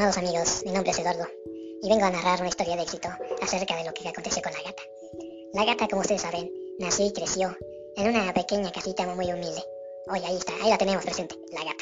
Estimados amigos, mi nombre es Eduardo y vengo a narrar una historia de éxito acerca de lo que aconteció con la gata. La gata, como ustedes saben, nació y creció en una pequeña casita muy humilde. Hoy ahí está, ahí la tenemos presente, la gata.